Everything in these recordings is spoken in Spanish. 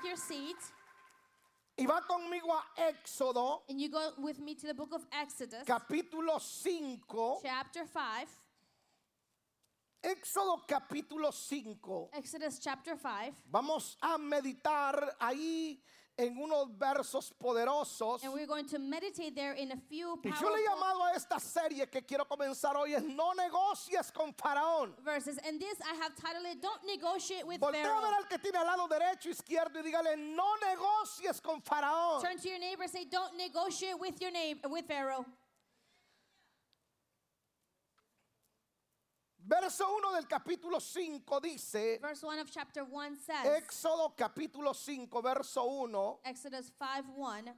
take your seat y va conmigo a Éxodo, and you go with me to the book of Exodus, capítulo 5. chapter 5. Éxodo capítulo 5. Exodus chapter 5. Vamos a meditar ahí en unos versos poderosos. And we're going to meditate there in a few Y yo le he llamado a esta serie que quiero comenzar hoy es No negocies con Faraón. verses. And this I have titled it Don't Negotiate with Voltea a ver Pharaoh. al que tiene al lado derecho, izquierdo y dígale no negocies con Faraón. Turn to your neighbor and say, Don't negotiate with your neighbor with Pharaoh. Verso 1 del capítulo 5 dice, Verse 1 of chapter 1 says, Éxodo capítulo 5, verso 1. Exodus 5 1.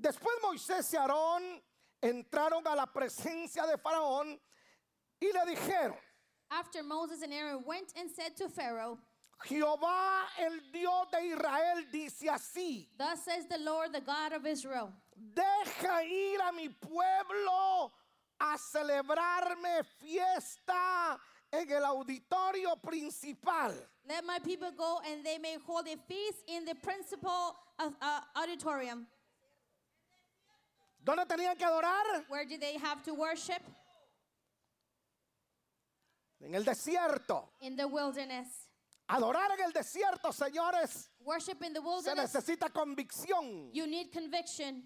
Después Moisés y Aarón entraron a la presencia de Faraón y le dijeron, After Moses and Aaron went and said to Pharaoh, Jehová el Dios de Israel dice así, Thus says the Lord, the God of Israel, deja ir a mi pueblo a celebrarme fiesta en el auditorio principal. Let my people go and they may hold a feast in the principal uh, uh, auditorium. ¿Dónde tenían que adorar? Where do they have to worship? En el desierto. In the wilderness. Adorar en el desierto, señores, Worship in the se wilderness, necesita convicción. you need conviction.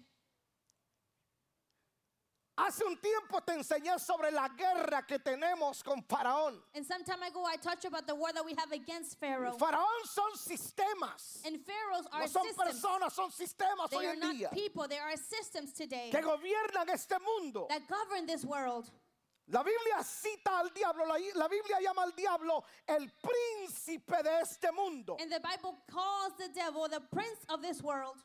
Hace un tiempo te enseñé sobre la guerra que tenemos con Faraón. And some time ago, I touched about the war that we have against Pharaoh. Faraón son sistemas. And pharaohs are No son systems. personas, son sistemas They hoy en día people, they are systems today que gobiernan este mundo. that govern this world. La Biblia cita al diablo, la, la Biblia llama al diablo el príncipe de este mundo. And the Bible calls the devil the prince of this world.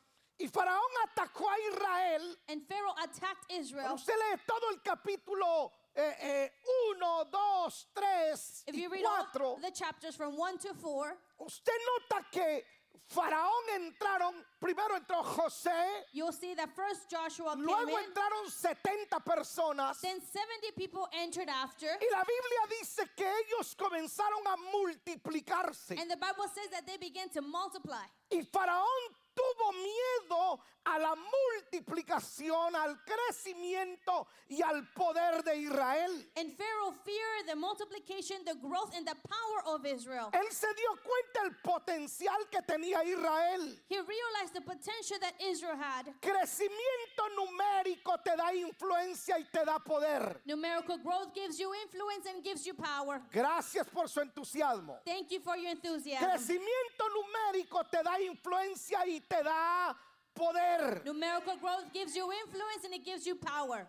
Y Faraón atacó a Israel. And Pharaoh attacked Israel. usted lee todo el capítulo 1, 2, 3 If y you read all 4, the chapters from 1 to 4, usted nota que Faraón entraron, primero entró José, you'll see that first Joshua came luego in, entraron 70 personas. then 70 people entered after. Y la Biblia dice que ellos comenzaron a multiplicarse. And the Bible says that they began to multiply. Y Faraón tuvo miedo a la multiplicación, al crecimiento y al poder de Israel. And Pharaoh feared the multiplication, the growth, and the power of Israel. Él se dio cuenta el potencial que tenía Israel. He realized the potential that Israel had. Crecimiento numérico te da influencia y te da poder. Numerical growth gives you influence and gives you power. Gracias por su entusiasmo. Thank you for your enthusiasm. Crecimiento numérico te da influencia y te da poder. Numerical growth gives you influence and it gives you power.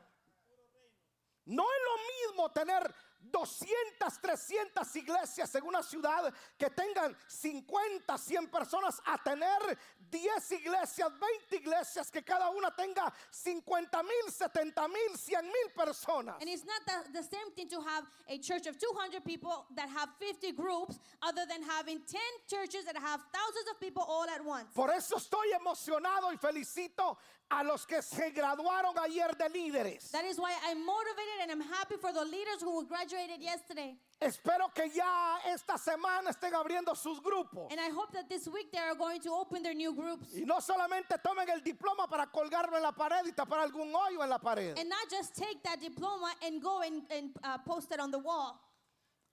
No es lo mismo tener 200, 300 iglesias en una ciudad que tengan 50, 100 personas a tener 10 iglesias, 20 iglesias que cada una tenga 50 mil, 70 mil, 100 mil personas. And it's not the, the same thing to have a church of 200 people that have 50 groups, other than having 10 churches that have thousands of people all at once. Por eso estoy emocionado y felicito a los que se graduaron ayer de líderes. That is why I'm motivated and I'm happy for the leaders who graduated yesterday. Espero que ya esta semana estén abriendo sus grupos. And I hope that this week they are going to open their new groups. Y no solamente tomen el diploma para colgarlo en la pared y tapar algún hoyo en la pared. And not just take that diploma and go and, and uh, post it on the wall.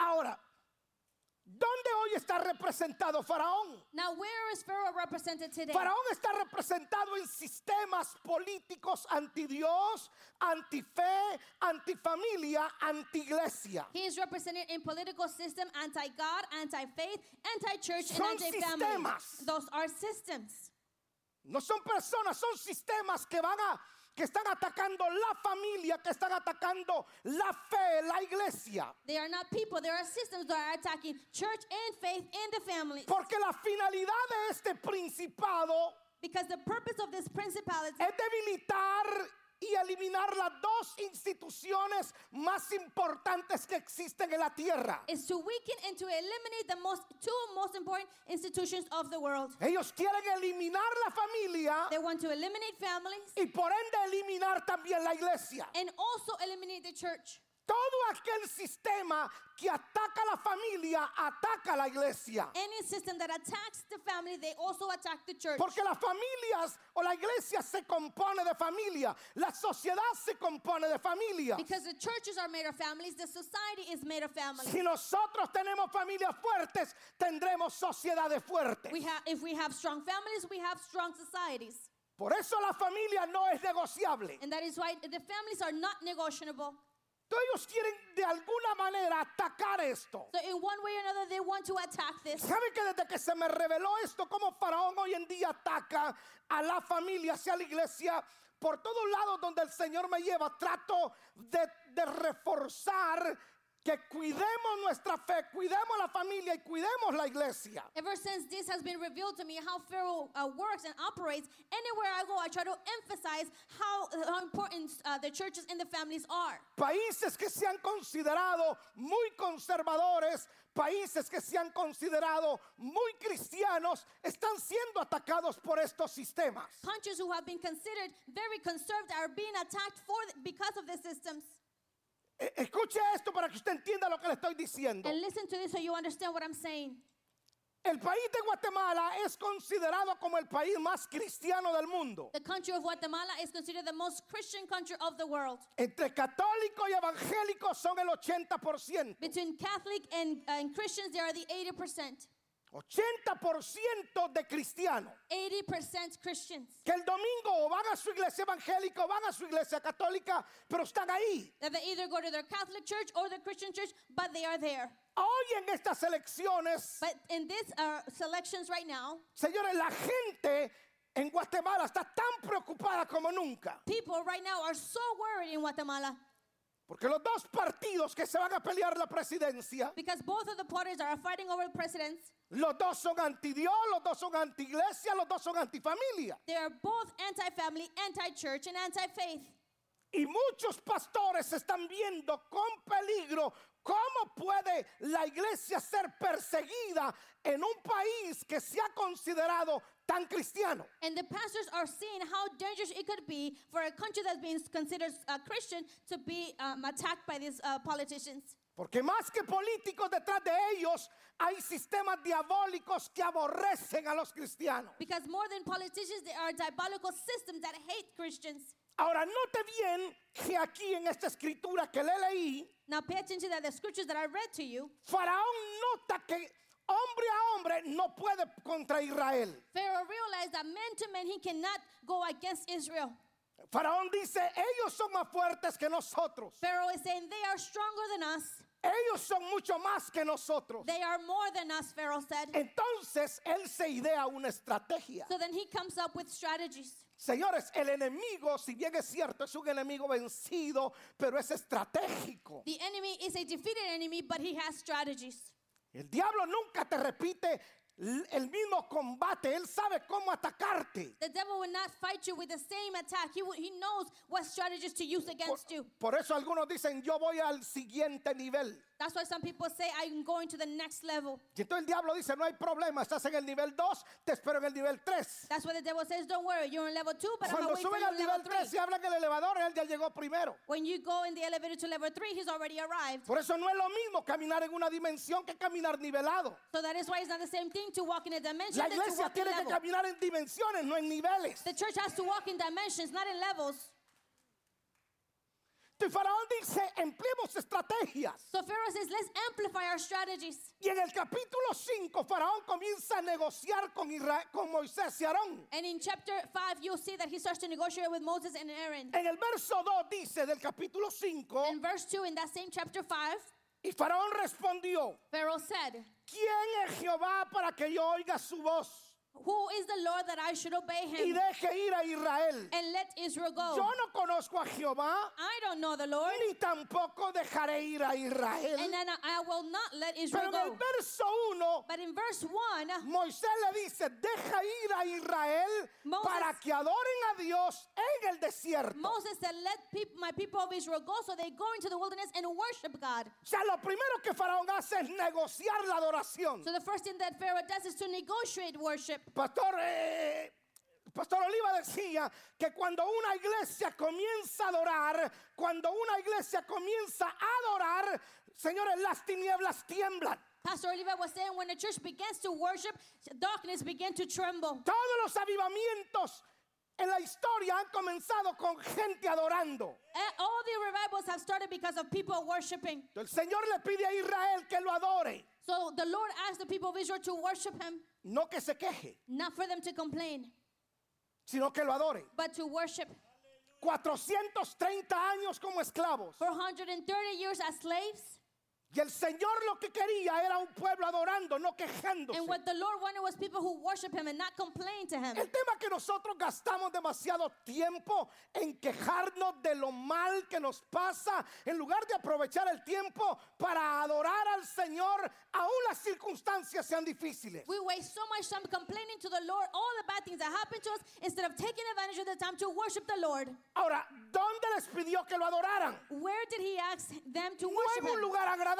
Ahora, ¿dónde hoy está representado Faraón? Now, where is Pharaoh represented today? Faraón está representado en sistemas políticos anti Dios, anti fe, anti familia, anti iglesia. He is represented in political system, anti-God, anti-faith, anti-church, Son and anti-family. sistemas. Those are systems. No son personas, son sistemas que van a que están atacando la familia, que están atacando la fe, la iglesia. They are not people. There are systems that are attacking church and faith and the family. Porque la finalidad de este principado Because the purpose of this principality es debilitar y eliminar las dos instituciones más importantes que existen en la tierra. is to weaken and to eliminate the most two most important institutions of the world. Ellos quieren eliminar la familia They want to eliminate families y por ende eliminar también la iglesia. and also eliminate the church. Todo aquel sistema que ataca a la familia ataca a la iglesia. Any system that attacks the family, they also attack the church. Porque las familias o la iglesia se compone de familia, la sociedad se compone de familia. Because the churches are made of families, the society is made of families. Si nosotros tenemos familias fuertes, tendremos sociedades fuertes. We have, if we have strong families, we have strong societies. Por eso la familia no es negociable. And that is why the families are not negotiable. Entonces ellos quieren de alguna manera atacar esto. So, in one way or another, they want to attack this. ¿Saben que desde que se me reveló esto, como Faraón hoy en día ataca a la familia, hacia la iglesia, por todos lados donde el Señor me lleva, trato de, de reforzar que cuidemos nuestra fe, cuidemos la familia y cuidemos la iglesia. Ever since this has been revealed to me, how Pharaoh uh, works and operates, anywhere I go, I try to emphasize how, how important uh, the churches and the families are. Países que se han considerado muy conservadores, países que se han considerado muy cristianos, están siendo atacados por estos sistemas. Countries who have been considered very conservative are being attacked for because of the systems. E- Escuche esto para que usted entienda lo que le estoy diciendo. And listen to this so you understand what I'm saying. El país de Guatemala es considerado como el país más cristiano del mundo. The country of Guatemala is considered the most Christian country of the world. Entre católicos y evangélicos son el 80%. Between Catholic and, uh, and Christians, they are the 80%. 80% de cristianos 80% Christians. que el domingo o van a su iglesia evangélica o van a su iglesia católica, pero están ahí. That they either go to their Catholic church or the Christian church, but they are there. Hoy en estas elecciones, But in these uh, selections right now, señores, la gente en Guatemala está tan preocupada como nunca. people right now are so worried in Guatemala Porque los dos partidos que se van a pelear la presidencia, because both of the parties are fighting over presidents. los dos son anti-Dios, los dos son anti-iglesia, los dos son anti-familia. They are both anti-family, anti-church, and anti-faith. Y muchos pastores están viendo con peligro cómo puede la iglesia ser perseguida en un país que se ha considerado tan cristiano. And the pastors are seeing how dangerous it could be for a country that's being considered uh, Christian to be um, attacked by these uh, politicians. Porque más que políticos detrás de ellos hay sistemas diabólicos que aborrecen a los cristianos. Because more than politicians, there are diabolical systems that hate Christians. Ahora, note bien que aquí en esta escritura que le leí, Now pay attention that the scriptures that I read to you, Faraón nota que hombre a hombre no puede contra Israel. Pharaoh realized that man to man he cannot go against Israel. Faraón dice, ellos son más fuertes que nosotros. Pharaoh is saying they are stronger than us. Ellos son mucho más que nosotros. They are more than us, Pharaoh said. Entonces él se idea una estrategia. So then he comes up with strategies. Señores, el enemigo, si bien es cierto, es un enemigo vencido, pero es estratégico. The enemy is a defeated enemy, but he has strategies. El diablo nunca te repite el mismo combate. Él sabe cómo atacarte. The devil will not fight you with the same attack. He, will, he knows what strategies to use Por, against you. por eso algunos dicen, yo voy al siguiente nivel. That's why some people say, I'm going to the next level. Y entonces el diablo dice, no hay problema, estás en el nivel 2, te espero en el nivel 3. That's why the devil says, Don't worry, you're in level two, but I'm Cuando going to wait for suben you al level nivel 3 three. y hablan el elevador, él ya llegó primero. When you go in the elevator to level three, he's already arrived. Por eso no es lo mismo caminar en una dimensión que caminar nivelado. So that is why it's not the same thing to walk in a dimension La than to iglesia walk in tiene que level. caminar en dimensiones, no en niveles. The church has to walk in dimensions, not in levels. Y Faraón dice, empleemos estrategias. So Pharaoh says, let's amplify our strategies. Y en el capítulo 5, Faraón comienza a negociar con, Moisés y Aarón. And in chapter 5, you'll see that he starts to negotiate with Moses and Aaron. En el verso 2 dice del capítulo 5, In verse 2, in that same chapter 5, y Faraón respondió, Pharaoh said, ¿quién es Jehová para que yo oiga su voz Who is the Lord that I should obey y him deje ir a Israel? and let Israel go? Yo no conozco a Jehová, I don't know the Lord, ni tampoco dejaré ir a Israel. and then I will not let Israel Pero en el go. verso 1, But in verse 1, Moisés le dice, deja ir a Israel Moses- para que adoren a Dios en el desierto. Moses said, Let peop- my people of Israel go so they go into the wilderness and worship God. O sea, lo primero que Faraón hace es negociar la adoración. So the first thing that Pharaoh does is to negotiate worship. Pastor, eh, Pastor Oliva decía que cuando una iglesia comienza a adorar, cuando una iglesia comienza a adorar, señores, las tinieblas tiemblan. Pastor Oliver was saying when the church begins to worship, darkness begins to tremble. Todos los avivamientos en la historia han comenzado con gente adorando. Eh, All the revivals have started because of people worshiping. El Señor le pide a Israel que lo adore, So the Lord asked the people of Israel to worship him, no que se queje, not for them to complain, sino que lo adore. but to worship. 430 años como esclavos. For 130 years as slaves, Y el Señor lo que quería era un pueblo adorando, no quejándose. and what the Lord wanted was people who worship him and not complain to him. El tema que nosotros gastamos demasiado tiempo en quejarnos de lo mal que nos pasa, en lugar de aprovechar el tiempo para adorar al Señor, aún las circunstancias sean difíciles. We waste so much time complaining to the Lord all the bad things that happen to us instead of taking advantage of the time to worship the Lord. Ahora, ¿dónde les pidió que lo adoraran? Where did he ask them to No worship en un lugar agradable,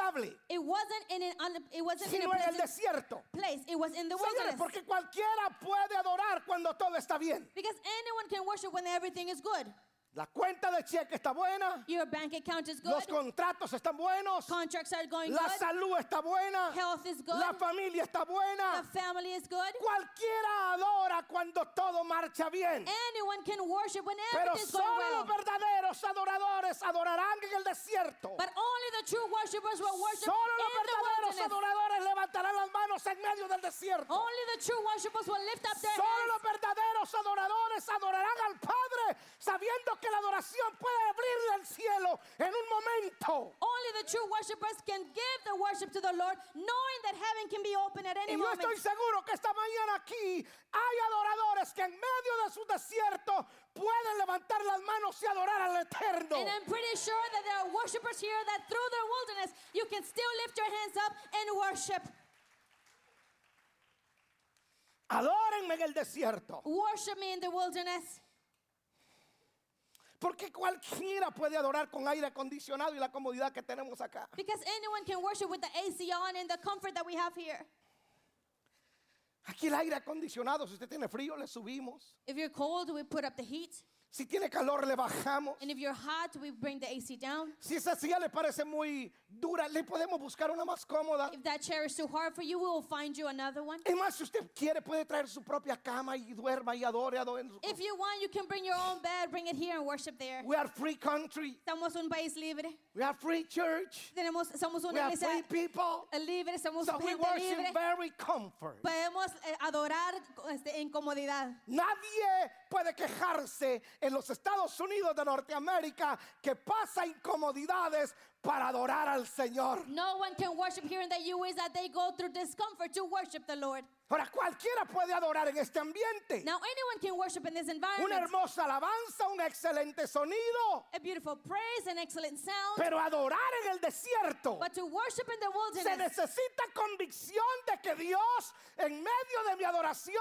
It wasn't in an un, it wasn't in sino a en el desierto. place. It was in the Señores, wilderness. porque cualquiera puede adorar cuando todo está bien. Because anyone can worship when everything is good. La cuenta de cheque está buena, Your bank account is good. los contratos están buenos, Contracts are going la good. salud está buena, Health is good. la familia está buena. The family is good. Cualquiera adora cuando todo marcha bien. Anyone can worship when Pero going solo well. los verdaderos adoradores adorarán en el desierto. But only the true worshipers will worship Solo los in verdaderos adoradores levantarán las manos en medio del desierto. Only the true worshipers will lift up their Solo hands. los verdaderos adoradores adorarán al Padre sabiendo que la adoración puede abrirle el cielo en un momento. Only the true worshipers can give the worship to the Lord, knowing that heaven can be open at any Y yo moment. estoy seguro que esta mañana aquí hay adoradores que en medio de su desierto pueden levantar las manos y adorar al Eterno. And I'm pretty sure that there are worshipers here that through their wilderness, you can still lift your hands up and worship. Adórenme en el desierto. Worship me in the wilderness. Porque cualquiera puede adorar con aire acondicionado y la comodidad que tenemos acá. Because anyone can worship with the AC on and the comfort that we have here. Aquí el aire acondicionado, si usted tiene frío, le subimos. If you're cold, we put up the heat. Si tiene calor, le bajamos. And if you're hot, we bring the AC down. Si esa silla le parece muy dura, le podemos buscar una más cómoda. If that chair is too hard for you, we will find you another one. Es más, si usted quiere, puede traer su propia cama y duerma y adore, adore. If you want, you can bring your own bed, bring it here and worship there. We are free country. Somos un país libre. We are free church. Tenemos, somos We una are iglesia free people. libre, somos So we worship libre. very comfort. Podemos eh, adorar este, en comodidad. Nadie puede quejarse en los Estados Unidos de Norteamérica que pasa incomodidades para adorar al Señor. No one can worship here in the U.S. that they go through discomfort to worship the Lord. Ahora cualquiera puede adorar en este ambiente. Now anyone can worship in this Una environment. hermosa alabanza, un excelente sonido, A beautiful praise, an excellent sound. pero adorar en el desierto But to worship in the se wilderness, necesita convicción de que Dios en medio de mi adoración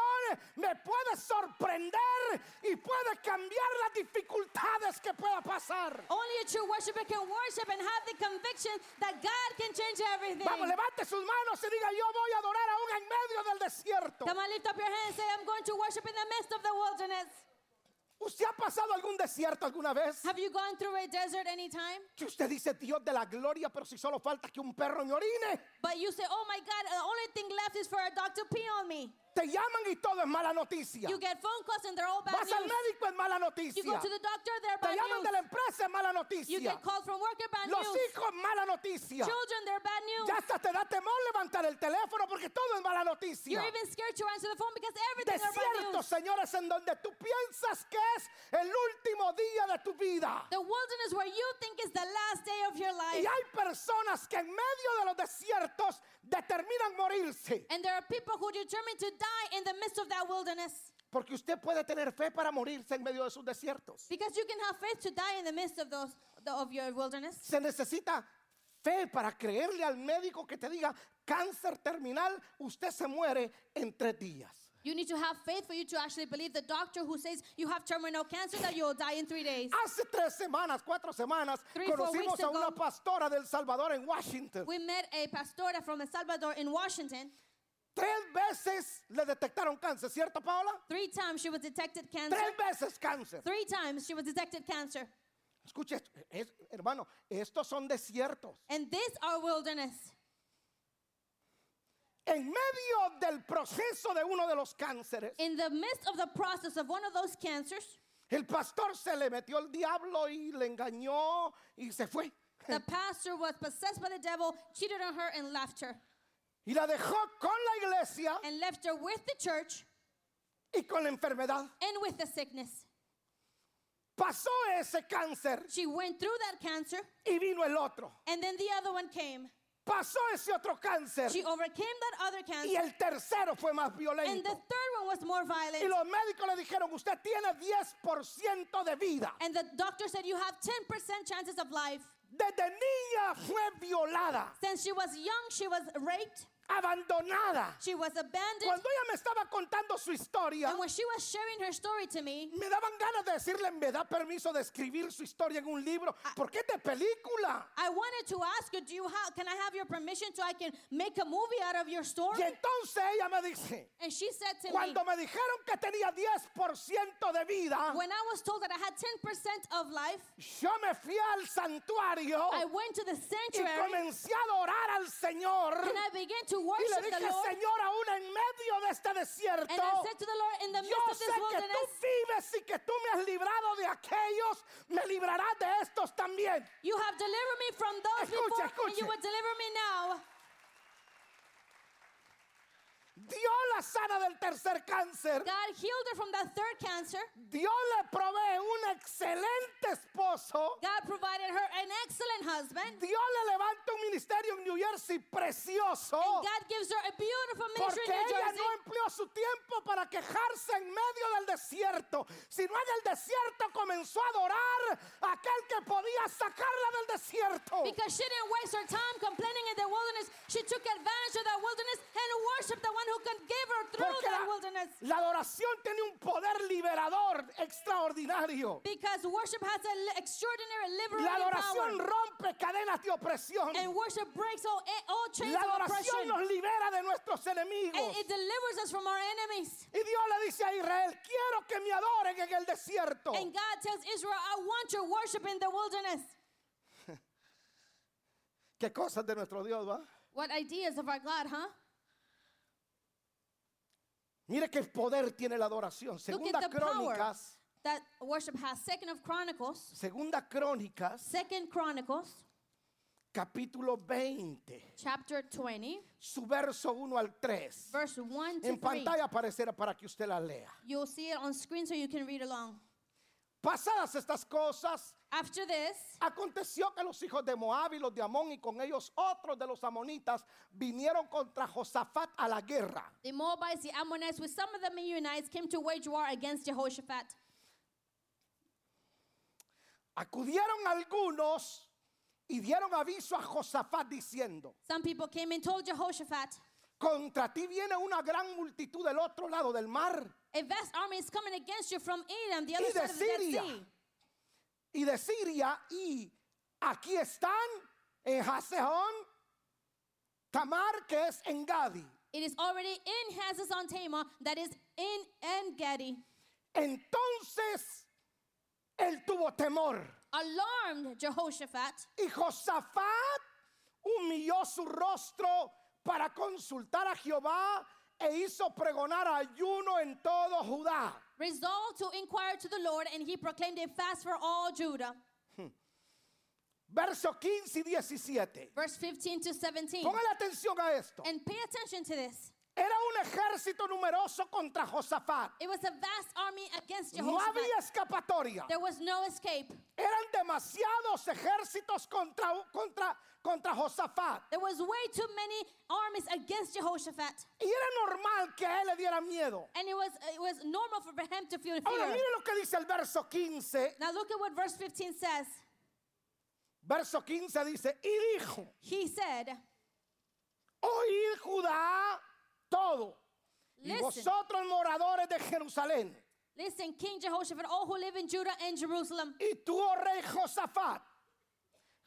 me puede sorprender y puede cambiar las dificultades que pueda pasar. only a true worshiper can worship and have the conviction that God can change everything. Vamos, levante sus manos y diga, yo voy a adorar aún en medio del desierto. Come on, lift up your hands. Say, I'm going to worship in the midst of the wilderness. ¿Usted ha pasado algún desierto alguna vez? Have you gone through a desert anytime? Que usted dice, Dios de la gloria, pero si solo falta que un perro me orine. But you say, oh my God, the only thing left is for a dog to pee on me. Te llaman y todo es mala noticia. You get phone calls and they're all bad Vas al news. médico es mala You noticia. go to the doctor, they're Te bad llaman de la news. empresa es mala You noticia. get calls from work, they're bad Los news. hijos mala noticia. Children, they're bad news. Ya hasta te da temor levantar el teléfono porque todo es mala noticia. You're even scared to answer the phone because everything are bad news. señores, en donde tú piensas que es el último día de tu vida. The wilderness where you think is the last day of your life. Hay personas que en medio de los desiertos determinan morirse. And there are people who determine to die in the midst of that wilderness. Porque usted puede tener fe para morirse en medio de sus desiertos. Because you can have faith to die in the midst of those of your wilderness. Se necesita fe para creerle al médico que te diga cáncer terminal, usted se muere en tres días. You need to have faith for you to actually believe the doctor who says you have terminal cancer that you will die in three days. Hace tres semanas, cuatro semanas, Three, conocimos a una ago. pastora del Salvador en Washington. We met a pastora from El Salvador in Washington. Tres veces le detectaron cáncer, ¿cierto, Paola? Three times she was detected cancer. Tres veces cáncer. Three times she was detected cancer. Escuche, esto, es- hermano, estos son desiertos. And this our wilderness. En medio del proceso de uno de los cánceres, In the midst of the process of one of those cancers, el pastor se le metió el diablo y le engañó y se fue. the pastor was possessed by the devil, cheated on her, and left her. Y la dejó con la iglesia And left her with the church y con la enfermedad. and with the sickness. Pasó ese cáncer She went through that cancer, y vino el otro. and then the other one came. Pasó ese otro cáncer She overcame that other y cancer, el tercero fue más and the violento. third one was more Y violent. los médicos le dijeron, usted tiene 10% de vida. And the doctor said, You have 10% chances of life. Desde niña fue violada, Since she was young, she was raped, abandonada. she was abandoned. Cuando ella me estaba contando su historia, And when she was sharing her story to me, me daban ganas de decirle, me da permiso de escribir su historia en un libro, porque es de película. I wanted to ask her, Do you have, can I have your permission so I can make a movie out of your story? Y entonces ella me dice, And she said to me, cuando me dijeron que tenía 10% de vida, When I was told that I had 10% of life, yo me fui al santuario I went to the y sanctuary comencé a adorar al Señor. and I began to Y le dije, the Lord. Señor, aún en medio de este desierto, And I said to the Lord, In the midst yo of sé que tú vives y que tú me has librado de aquellos, me librarás de estos también. you have delivered me from those Escuche, before, and you will deliver me now. Dios la sana del tercer cáncer. God healed her from that third cancer. Dios le provee un excelente esposo. God provided her an excellent husband. Dios le levanta un ministerio en New Jersey precioso. And God gives her a beautiful ministry Porque in New ella Jersey. no empleó su tiempo para quejarse en medio del desierto, sino en el desierto comenzó a adorar a aquel que podía sacarla del desierto. Because she didn't waste her time complaining in the wilderness. She took advantage of that wilderness and worshiped the one who could give her through Porque that la, wilderness. la adoración tiene un poder liberador extraordinario. Because worship has an extraordinary La liberating adoración power. rompe cadenas de opresión. And worship breaks all, all chains La of adoración oppression. nos libera de nuestros And enemigos. it delivers us from our enemies. Y Dios le dice a Israel, quiero que me adoren en el desierto. And God tells Israel, I want your worship in the wilderness. Qué cosas de nuestro Dios, ¿va? What ideas of our God, huh? Mire qué poder tiene la adoración. Look Segunda at the power Crónicas, that worship has. Second of Chronicles, Segunda Crónicas, Second Chronicles, capítulo 20, chapter 20, su verso 1 al 3. verse 1 to En 3. pantalla aparecerá para que usted la lea. You'll see it on screen so you can read along. Pasadas estas cosas, After this, aconteció que los hijos de Moab y los de Amón y con ellos otros de los amonitas vinieron contra Josafat a la guerra. the Moabites, the Ammonites, with some of the Meunites, came to wage war against Jehoshaphat. Acudieron algunos y dieron aviso a Josafat diciendo, Some people came and told Jehoshaphat, contra ti viene una gran multitud del otro lado del mar A vast army is coming against you from Edom, the other y de side of the Dead Siria Sea. y de Siria y aquí están en Hasehón, Tamar que es en Gadi. It is already in Hazazon Tamar, that is in En Gedi. Entonces él tuvo temor Alarmed Jehoshaphat, y Josafat humilló su rostro para consultar a Jehová e hizo pregonar ayuno en todo Judá. resolved to inquire to the Lord, and he proclaimed a fast for all Judah. Verso 15 y 17. Verse 15 to 17. Póngale atención a esto. And pay attention to this. Era un ejército numeroso contra Josafat. It was a vast army against No Jehoshaphat. había escapatoria. There was no escape. Eran demasiados ejércitos contra, contra, contra Josafat. There was way too many armies against Jehoshaphat. Y era normal que a él le diera miedo. And it was it was normal for him to feel Ahora mire lo que dice el verso 15. Now look at what verse 15 says. Verso 15 dice, y dijo, He said, oíd Judá todo. Y Listen. vosotros moradores de Jerusalén. Listen, King Jehoshaphat, all who live in Judah and Jerusalem, Y tú, oh rey Josafat,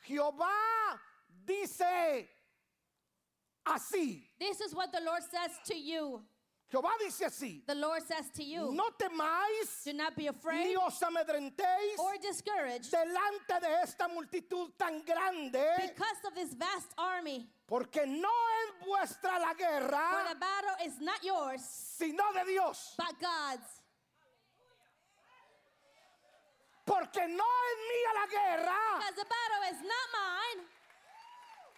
Jehová dice, así. This is what the Lord says to you. Jehová dice así. The Lord says to you, No temáis do not be ni afraid os amedrentéis or discouraged delante de esta multitud tan grande, because of this vast army. porque no es vuestra la For guerra, the battle is not yours, sino de Dios. but God's. Porque no es mía la guerra, Because the battle is not mine.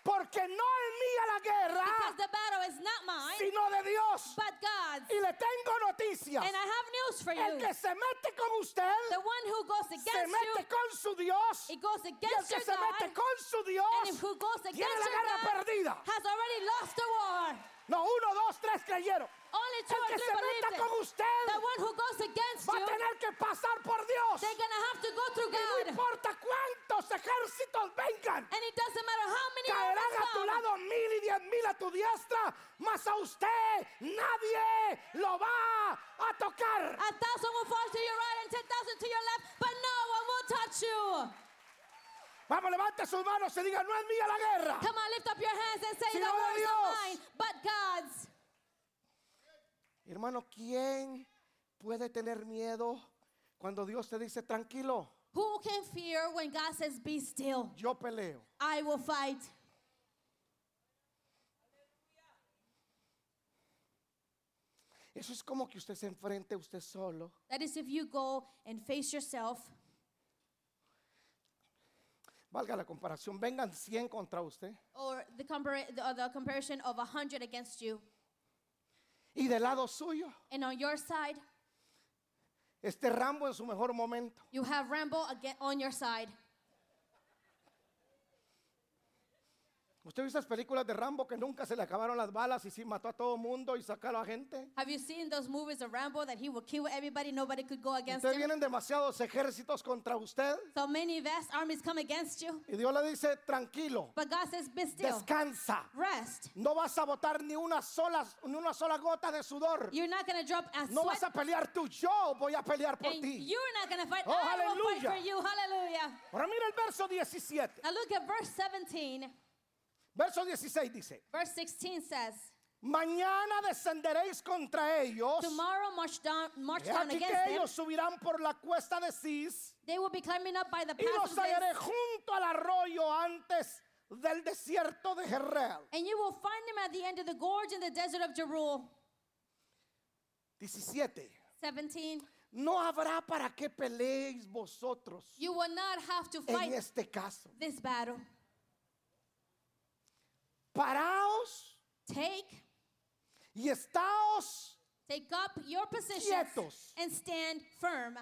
Porque no es mía la guerra, Because the battle is not mine, sino de Dios. but God's. Y le tengo noticias. And I have news for El you. que se mete con usted, The one who goes se mete you, con su Dios. it goes Y el que your se mete con su Dios, And if who goes tiene la guerra God perdida. has already lost the war. No, uno, dos, tres creyeron. Only two El que se meta con usted The one who goes against va a tener que pasar por Dios. they're gonna have to go through Y no God. importa cuántos ejércitos vengan. And it doesn't matter how many Caerán a tu lado mil y diez mil a tu diestra, mas a usted nadie lo va a tocar. A thousand will fall to your right and ten thousand to your left, but no one will touch you. Vamos, levante sus manos y diga, no es mía la guerra. Come on, lift up your hands and say, Sino The war is not mine, but God's. Hermano, ¿quién puede tener miedo cuando Dios te dice tranquilo? Who can fear when God says, Be still? Yo peleo. I will fight. Eso es como que usted se enfrente usted solo. That is if you go and face yourself. Valga la comparación, vengan 100 contra usted. Or the, compara- the, uh, the comparison of a hundred against you. Y del lado suyo, And on your side, este Rambo en su mejor momento. you have Rambo again on your side. ¿Usted vio esas películas de Rambo que nunca se le acabaron las balas y sí mató a todo mundo y sacó a la gente? Have you seen those movies of Rambo that he will kill everybody, nobody could go against Usted him? vienen demasiados ejércitos contra usted So many vast armies come against you. y Dios le dice, tranquilo, But God says, Be still. descansa. Rest. No vas a botar ni una sola, ni una sola gota de sudor. You're not to drop a No sweat. vas a pelear tú, yo voy a pelear por and ti. you're not to fight. Oh, I will fight for you. Hallelujah. Ahora mira el verso 17. Now look at verse 17. Verso 16 dice, Verse 16 says, mañana descenderéis contra ellos. Tomorrow march down, march down aquí against que them. ellos subirán por la cuesta de Cis They will be climbing up by the y pass los of hallaré junto al arroyo antes del desierto de Jerreel. and you will find them at the end of the gorge in the desert of Jeruel. 17. 17. No habrá para qué peleéis vosotros You will not have to en fight este caso. this battle. Paraos Take, y estáos take up your positions Quietos. and stand firm,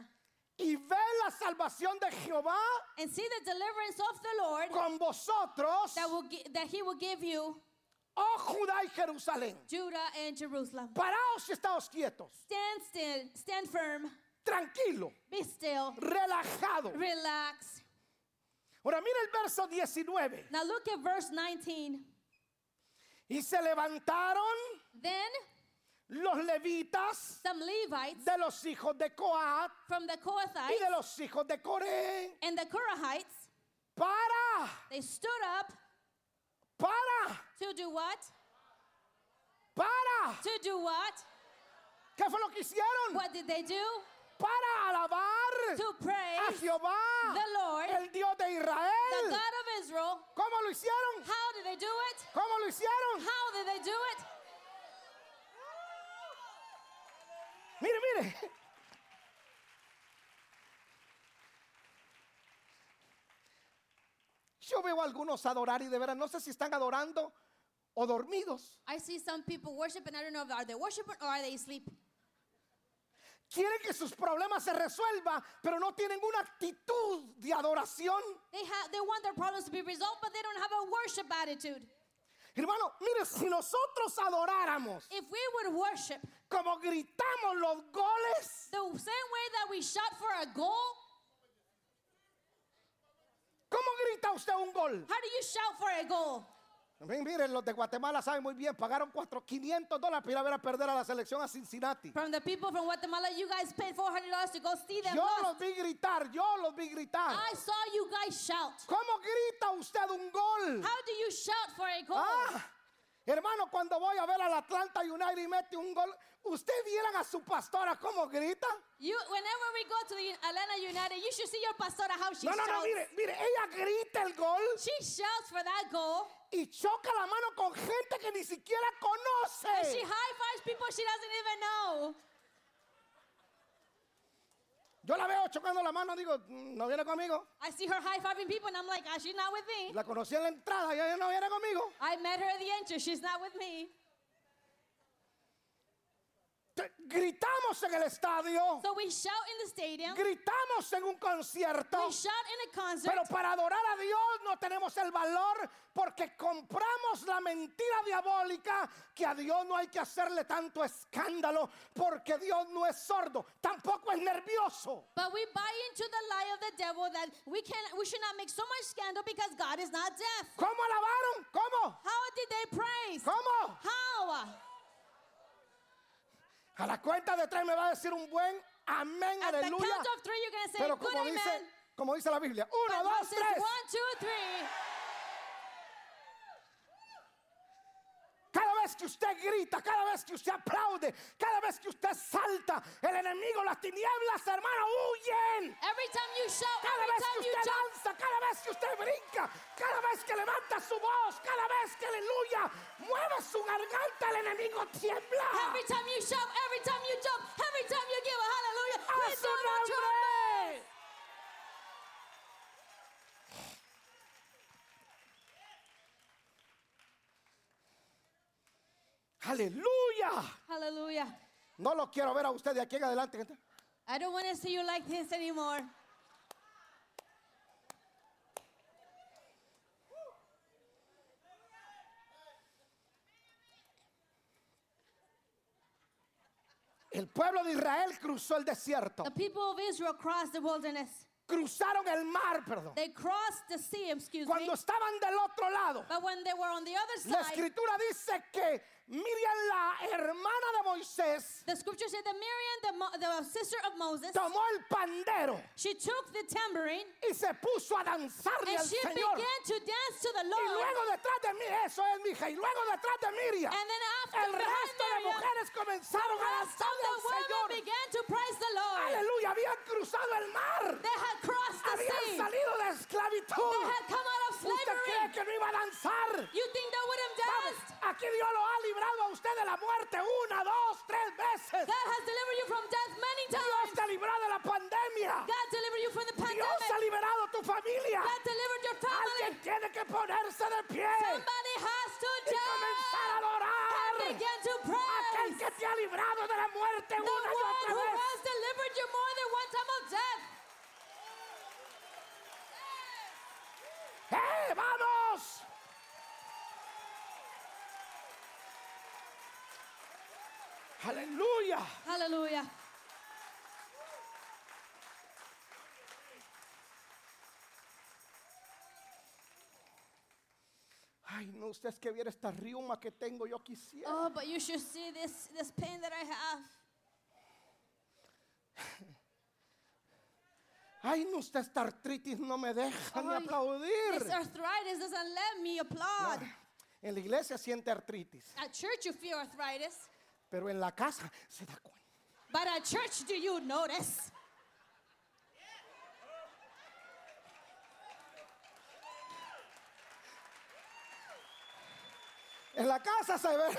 y ve la salvación de Jehová and see the deliverance of the Lord con vosotros, that will gi- that He will give you, oh Judá y Jerusalén. Judah and Jerusalem. Paraos y estáos quietos, Stand still, stand firm, tranquilo, be still, relajado. relax. Ahora mira el verso 19. Now look at verse 19. Y se levantaron Then los levitas some Levites de los hijos de Coat from the y de los hijos de Coré and the Korahites, para, they stood up para, to do what? para. To do what? ¿Qué fue lo que hicieron? What did they do? Para alabar a praise Jehová, the Lord, el Dios de the Israel. God of Israel. ¿Cómo lo hicieron? How did they do it? ¿Cómo lo hicieron? How did they do it? Mire, mire. Yo veo a algunos adorar y de veras no sé si están adorando o dormidos. I see some people worship, and I don't know if are they worshiping or are they asleep. Quieren que sus problemas se resuelvan, pero no tienen una actitud de adoración. They have they want their problems to be resolved, but they don't have a worship attitude. Hermano, mire, si nosotros adoráramos If we would worship como gritamos los goles, the same way that we shot for a goal, ¿cómo grita usted un gol? how do you shout for a goal? Miren, los de Guatemala saben muy bien, pagaron 4, 500 dólares para ir a ver a perder a la selección a Cincinnati. From the people from Guatemala, you guys paid $400 to go see them. Yo lost. los vi gritar, yo los vi gritar. I saw you guys shout. ¿Cómo grita usted un gol? How do you shout for a goal? Ah, Hermano, cuando voy a ver al Atlanta United y mete un gol, ¿usted vieran a su pastora cómo grita? You, whenever we go to the Atlanta United, you should see your pastora how she No, no, no, shouts. mire, mire, ella grita el gol She shouts for that goal. y choca la mano con gente que ni siquiera And conoce. she high fives people she doesn't even know. Yo la veo chocando la mano, digo, "Mm, no viene conmigo. I see her high fiving people and I'm like, ah, she's not with me. La conocí en la entrada y ella no viene conmigo. I met her at the entrance. She's not with me. Gritamos en el estadio, So we shout in the stadium. gritamos en un concierto, We shout in a concert. pero para adorar a Dios no tenemos el valor porque compramos la mentira diabólica que a Dios no hay que hacerle tanto escándalo porque Dios no es sordo, tampoco es nervioso. But we buy into the lie of the devil that we can we should not make so much scandal because God is not deaf. ¿Cómo alabaron? ¿Cómo? How did they praise? ¿Cómo? How? A la cuenta de tres me va a decir un buen amén, At the aleluya. count of three, you're gonna say Pero como amen. dice, como dice la Biblia, uno, But dos, tres. one, two, three. Cada vez que usted grita, cada vez que usted aplaude, cada vez que usted salta, el enemigo, las tinieblas, hermano, huyen. Every time you shout, Cada every vez que time you usted jump, danza, cada vez que usted brinca, cada vez que levanta su voz, cada vez que aleluya, mueve su garganta, el enemigo tiembla. every time you shout, every time you jump, every time you give a hallelujah, ¡A su nombre! Aleluya. Hallelujah. No lo quiero ver a usted de aquí en adelante. gente. I don't want to see you like this anymore. El pueblo de Israel cruzó el desierto. The people of Israel crossed the wilderness. Cruzaron el mar, perdón. They crossed the sea, excuse me. Cuando estaban del otro lado, But when they were on the other la side, escritura dice que Miriam, la hermana de Moisés, the scripture said that Miriam, the, mo- the sister of Moses, tomó el pandero she took the tambourine y se puso a danzarle and al she Señor. began to dance to the Y Lord. luego detrás de mí, eso es mi hija, y luego detrás de Miriam, And then after el behind resto de Miriam, mujeres comenzaron a rest of danzarle the al women Señor. began to praise the Lord. Aleluya, habían cruzado el mar, They had crossed the habían sea. salido de esclavitud. They had come out of ¿Usted cree slavery. que no iba a danzar? You think they would have danced? aquí Dios lo ha librado a usted de la muerte una, dos, tres veces. God has delivered you from death many Dios times. te ha librado de la pandemia. God delivered you from the Dios ha liberado tu familia. God delivered your Alguien tiene que ponerse de pie Somebody has to y comenzar a adorar. and begin to Aquel que te ha librado de la muerte The una y otra who vez. has delivered you more than one time of death. ¡Eh, vamos! Aleluya. Hallelujah. Ay, no, usted es que viera esta riuma que tengo, yo quisiera. Oh, but you should see this this pain that I have. Ay, no, usted esta artritis no me deja ni Ay, aplaudir. This arthritis doesn't let me applaud. En la iglesia siente artritis, At church you feel arthritis, pero en la casa se da cuenta. but at church do you notice? En la casa se ve,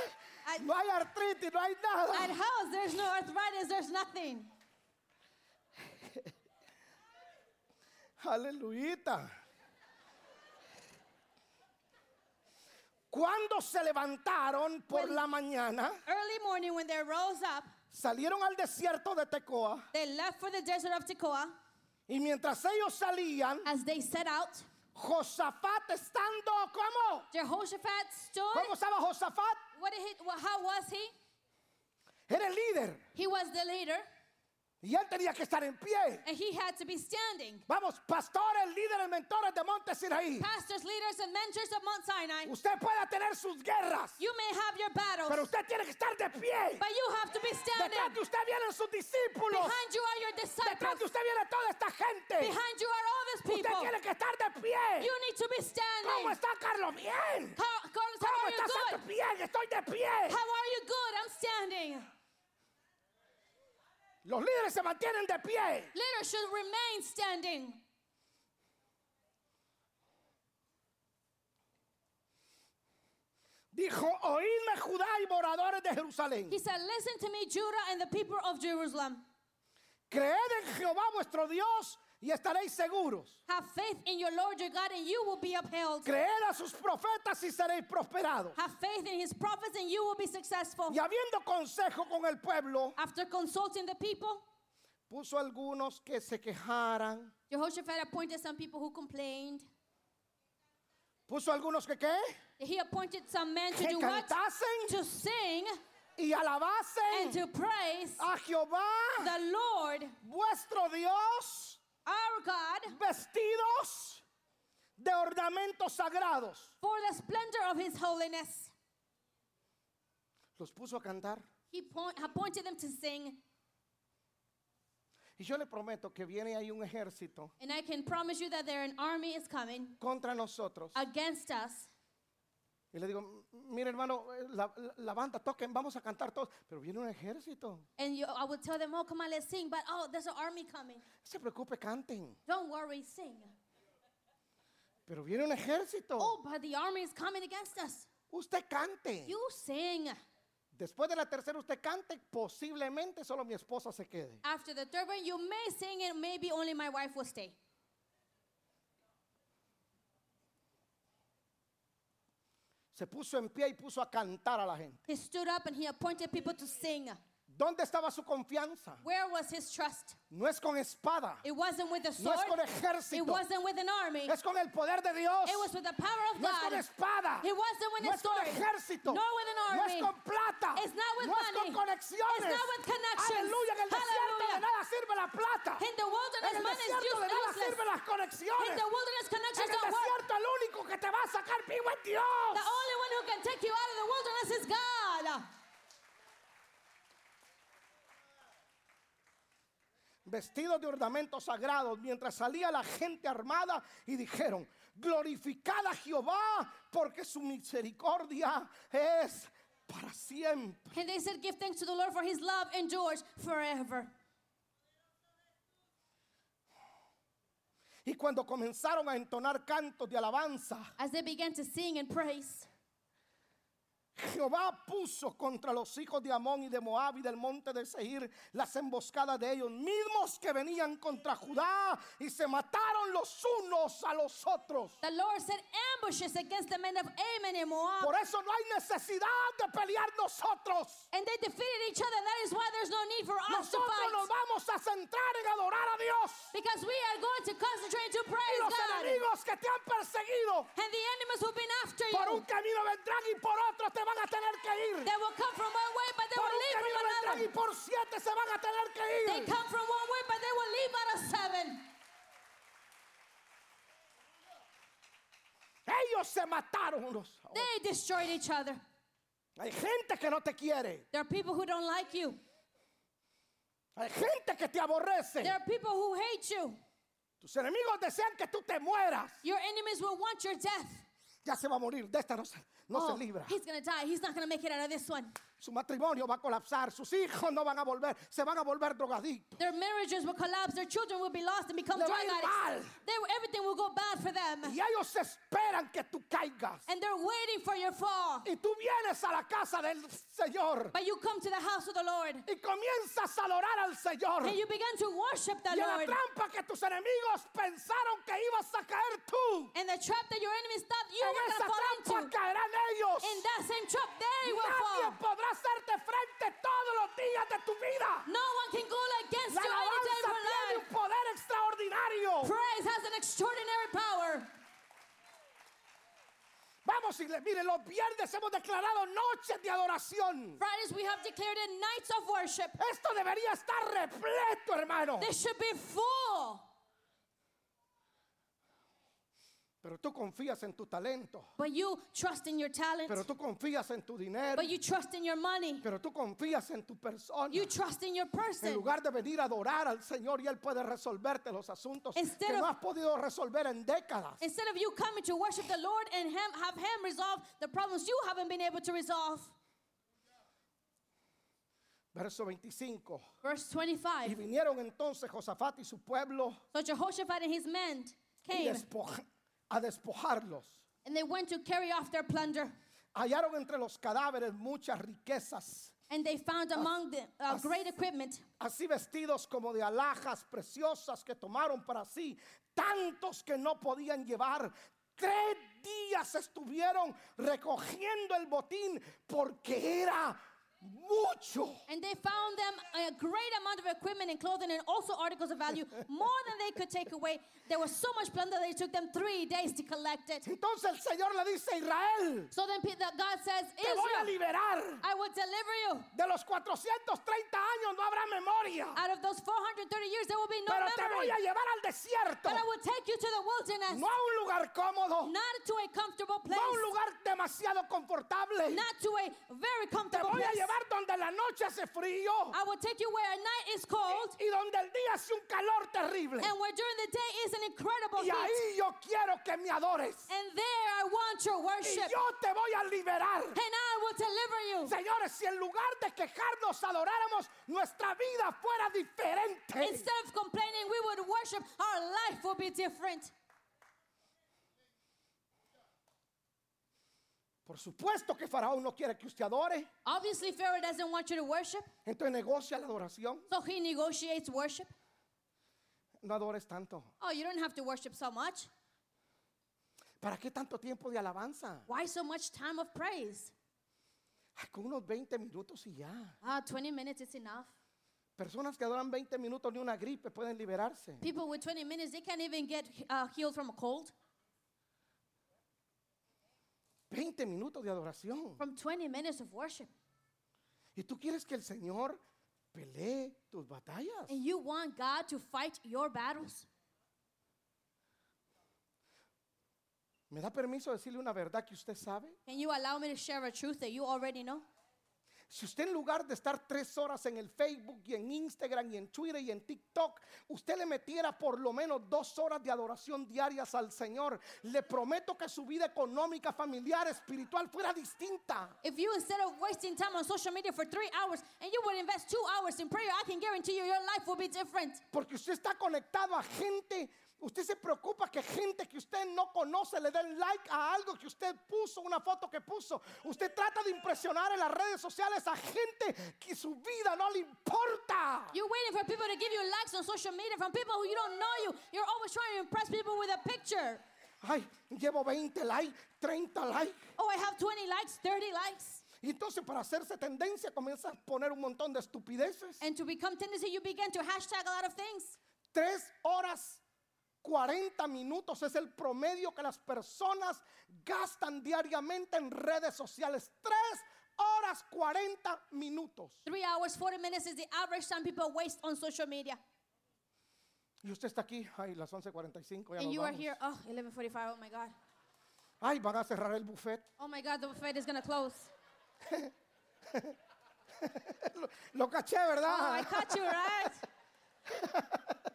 no hay artritis, no hay nada. At house there's no arthritis, there's nothing. Aleluyita. Cuando se levantaron por When- la mañana, Early morning when they rose up, salieron al desierto de Tecoa they left for the desert of Tekoa. y mientras ellos salían, As they set out, Josafat estando, ¿cómo? Jehoshaphat stood. ¿Cómo estaba Josafat? What did he, how was he? Era el líder He was the leader, y él tenía que estar en pie. and he had to be standing. Vamos, pastores, líderes, mentores de Monte Sinaí. Pastors, leaders, and mentors of Mount Sinai, Usted puede tener sus guerras, you may have your battles, pero usted tiene que estar de pie. but you have to be Detrás standing. de usted vienen sus discípulos. Behind you are your Detrás disciples. de usted viene toda esta gente. Behind you are all Usted people. tiene que estar de pie. You need to be standing. ¿Cómo está Carlos? Bien. Car- Carlos, how ¿Cómo are you está Santo? good? Bien, estoy de pie. How are you good? I'm standing. Los líderes se mantienen de pie. Leaders should remain standing. Dijo, oídme Judá y moradores de Jerusalén. He said, Listen to me, Judah and the people of Jerusalem. Creed en Jehová vuestro Dios y estaréis seguros. Have faith in your Lord your God, and you will be upheld. Creed a sus profetas y seréis prosperados. Have faith in his prophets, and you will be successful. Y habiendo consejo con el pueblo, After consulting the people, puso algunos que se quejaran. Jehoshaphat appointed some people who complained. Puso algunos que qué? He appointed some men to Que do what? cantasen To sing y and alabasen to praise a Jehová the Lord vuestro Dios our God vestidos de ornamentos sagrados. for the splendor of his holiness. Los puso a cantar. He point, appointed them to sing. Y yo le prometo que viene ahí un ejército And I can promise you that there an army is coming contra nosotros. against us. Y le digo, mire hermano, eh, la, la- banda toquen, vamos a cantar todos. Pero viene un ejército. And you, I would tell them, oh, come on, let's sing. But oh, there's an army coming. No se preocupe, canten. Don't worry, sing. Pero viene un ejército. Oh, but the army is coming against us. Usted cante. You sing. Después de la tercera usted cante, posiblemente solo mi esposa se quede. After the third one, you may sing and maybe only my wife will stay. Se puso en pie y puso a cantar a la gente. He stood up and he appointed people to sing. ¿Dónde estaba su confianza? Where was his trust? No es con espada, It wasn't with a no sword. es con It ejército, wasn't with an army. es con el poder de Dios. It was with the power of No es con God. espada, It wasn't with no a es con sword. ejército, Nor with an no es con plata, It's not with no es con money. conexiones. It's not with connections. Aleluya, en el desierto de nada sirve la plata. In the wilderness, En el money desierto de nada useless. sirven las conexiones. In the wilderness, En connections el don't work. desierto el único que te va a sacar vivo es Dios. The only one who can take you out of the wilderness is God. vestidos de ornamentos sagrados, mientras salía la gente armada y dijeron, glorificad a Jehová porque su misericordia es para siempre. And they said, Give thanks to the Lord for his love endures forever. Y cuando comenzaron a entonar cantos de alabanza, As they began to sing and praise, Jehová puso contra los hijos de Amón y de Moab y del monte de Seir las emboscadas de ellos mismos que venían contra Judá y se mataron los unos a los otros. the Lord set ambushes against the men of Ammon and Moab, Por eso no hay necesidad de pelear nosotros. and they defeated each other. That is why there's no need for us to Nosotros nos fight. vamos a centrar en adorar a Dios. Because we are going to concentrate to Y praise los God. enemigos que te han perseguido And the enemies who've been after por un you, camino vendrán y por otro te van a tener que ir. they will come from one way, but they Por will leave from vendrán y another. por siete se van a tener que They ir. come from one way, but they will leave out of seven. Ellos se mataron unos. a otros. They destroyed each other. Hay gente que no te quiere. There are people who don't like you. Hay gente que te aborrece. There are people who hate you. Tus enemigos desean que tú te mueras. Your enemies will want your death. Ya se va a morir. De esta no se, no Oh, se libra. he's gonna die. He's not gonna make it out of this one. Su matrimonio va a colapsar. Sus hijos no van a volver. Se van a volver drogadictos. Their marriages will collapse. Their children will be lost and become Le drug addicts. They, everything will go bad for them. Y ellos esperan que tú caigas. And they're waiting for your fall. Y tú vienes a la casa del Señor. But you come to the house of the Lord. Y comienzas a adorar al Señor. And you begin to worship the Y en la Lord. trampa que tus enemigos pensaron que ibas a caer tú. And the trap that your enemies thought you En were esa gonna fall trampa into. caerán ellos. In that same trap, they will Nadie fall. podrá hacerte frente todos los días de tu vida. No one can go against La you any day of your tiene life. un poder extraordinario. Praise has an extraordinary power. Vamos, iglesia. Mire, los viernes hemos declarado noches de adoración. Fridays we have declared nights of worship. Esto debería estar repleto, hermano. This should be full. Pero tú confías en tu talento. but you trust in your talent, Pero tú confías en tu dinero. but you trust in your money, Pero tú confías en tu persona. you trust in your En person. lugar de venir a adorar al Señor y Él puede resolverte los asuntos Instead que no of- has podido resolver en décadas. Instead of you coming to worship the Lord and him, have Him resolve the problems you haven't been able to resolve. Verso 25. Verse Y 25. vinieron entonces Josafat y su pueblo So Jehoshaphat and his men y came despoja- a despojarlos. and they went to carry off their plunder. Hallaron entre los cadáveres muchas riquezas, And they found among the uh, great equipment, así vestidos como de alhajas preciosas que tomaron para sí, tantos que no podían llevar. Tres días estuvieron recogiendo el botín porque era mucho. and they found them a great amount of equipment and clothing and also articles of value, more than they could take away. There was so much plunder that it took them three days to collect it. Entonces el Señor le dice a Israel, So then God says, te voy a Israel, liberar. I will deliver you. De los 430 años no habrá memoria, Out of those 430 years, there will be no pero te voy memory. a llevar al desierto. But I will take you to the wilderness, No a un lugar cómodo, not to a comfortable no place, a un lugar demasiado confortable. not to a very Te comfortable voy a place. Llevar donde la noche hace frío I will take you where at night is cold y donde el día hace un calor terrible. and where during the day is an incredible Y heat. ahí yo quiero que me adores. And there I want your Y worship. yo te voy a liberar. And I will deliver you. Señores, si en lugar de quejarnos adoráramos, nuestra vida fuera diferente. Instead of complaining, we would worship, our life will be different. Por supuesto que Faraón no quiere que usted adore. Obviously, Pharaoh doesn't want you to worship, Entonces negocia la adoración. so he negotiates worship. No adores tanto. Oh, you don't have to worship so much. ¿Para qué tanto tiempo de alabanza? Why so much time of praise? Ay, con unos 20 minutos y ya. Ah, 20 minutes is enough. Personas que adoran 20 minutos ni una gripe pueden liberarse. People with 20 minutes, they can't even get uh, healed from a cold. 20 minutos de adoración. From 20 minutes of worship. Y tú quieres que el Señor pelee tus batallas. And you want God to fight your battles. ¿Me da permiso decirle una verdad que usted sabe? Can you allow me to share a truth that you already know? Si usted en lugar de estar tres horas en el Facebook y en Instagram y en Twitter y en TikTok, usted le metiera por lo menos dos horas de adoración diarias al Señor, le prometo que su vida económica, familiar, espiritual fuera distinta. If you, instead of wasting time on social media for three hours and you would invest two hours in prayer, I can guarantee you your life will be different. Porque usted está conectado a gente. Usted se preocupa que gente que usted no conoce le den like a algo que usted puso, una foto que puso. Usted trata de impresionar en las redes sociales a gente que su vida no le importa. You're waiting for people to give you likes on social media from people who you don't know you. You're always trying to impress people with a picture. Ay, llevo 20 likes, 30 likes. Oh, I have 20 likes, 30 likes. Y entonces para hacerse tendencia comienza a poner un montón de estupideces. And to become tendency, you begin to hashtag a lot of things. Tres horas 40 minutos es el promedio que las personas gastan diariamente en redes sociales. Tres horas 40 minutos. Three hours, 40 minutes is the average time people waste on social media. Y usted está aquí, ay, las 11:45 ya And nos you are vamos. here, oh, 11.45, oh my God. Ay, van a cerrar el buffet. Oh my God, the buffet is going to close. Lo, lo caché, Oh, ¿verdad? I caught you, right?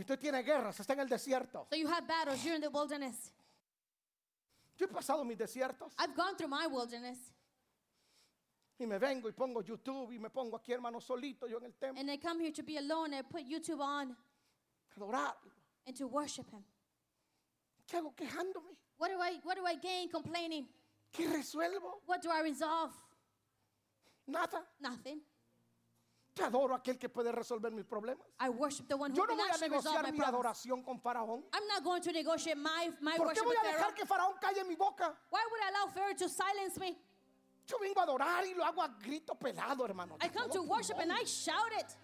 Y usted tiene guerras, está en el desierto. So you have battles, you're in the wilderness. Yo he pasado mis desiertos I've gone through my wilderness. y me vengo y pongo YouTube y me pongo aquí, hermano, solito yo en el templo, And I come here to be alone and put YouTube on adorarlo. and to worship Him. ¿Qué hago quejándome? What do I, what do I gain complaining? ¿Qué resuelvo? What do I resolve? Nada. Nothing. Te adoro aquel que puede resolver mis problemas. I worship the one who Yo no can voy a actually resolve negociar my mi problems. adoración con Faraón. I'm not going to negotiate my, my ¿Por qué worship voy with a Pharaoh. dejar que Faraón calle mi boca? Why would I allow Pharaoh to silence me? Yo vengo a adorar y lo hago a grito pelado, hermano. I come to worship and. I shout it.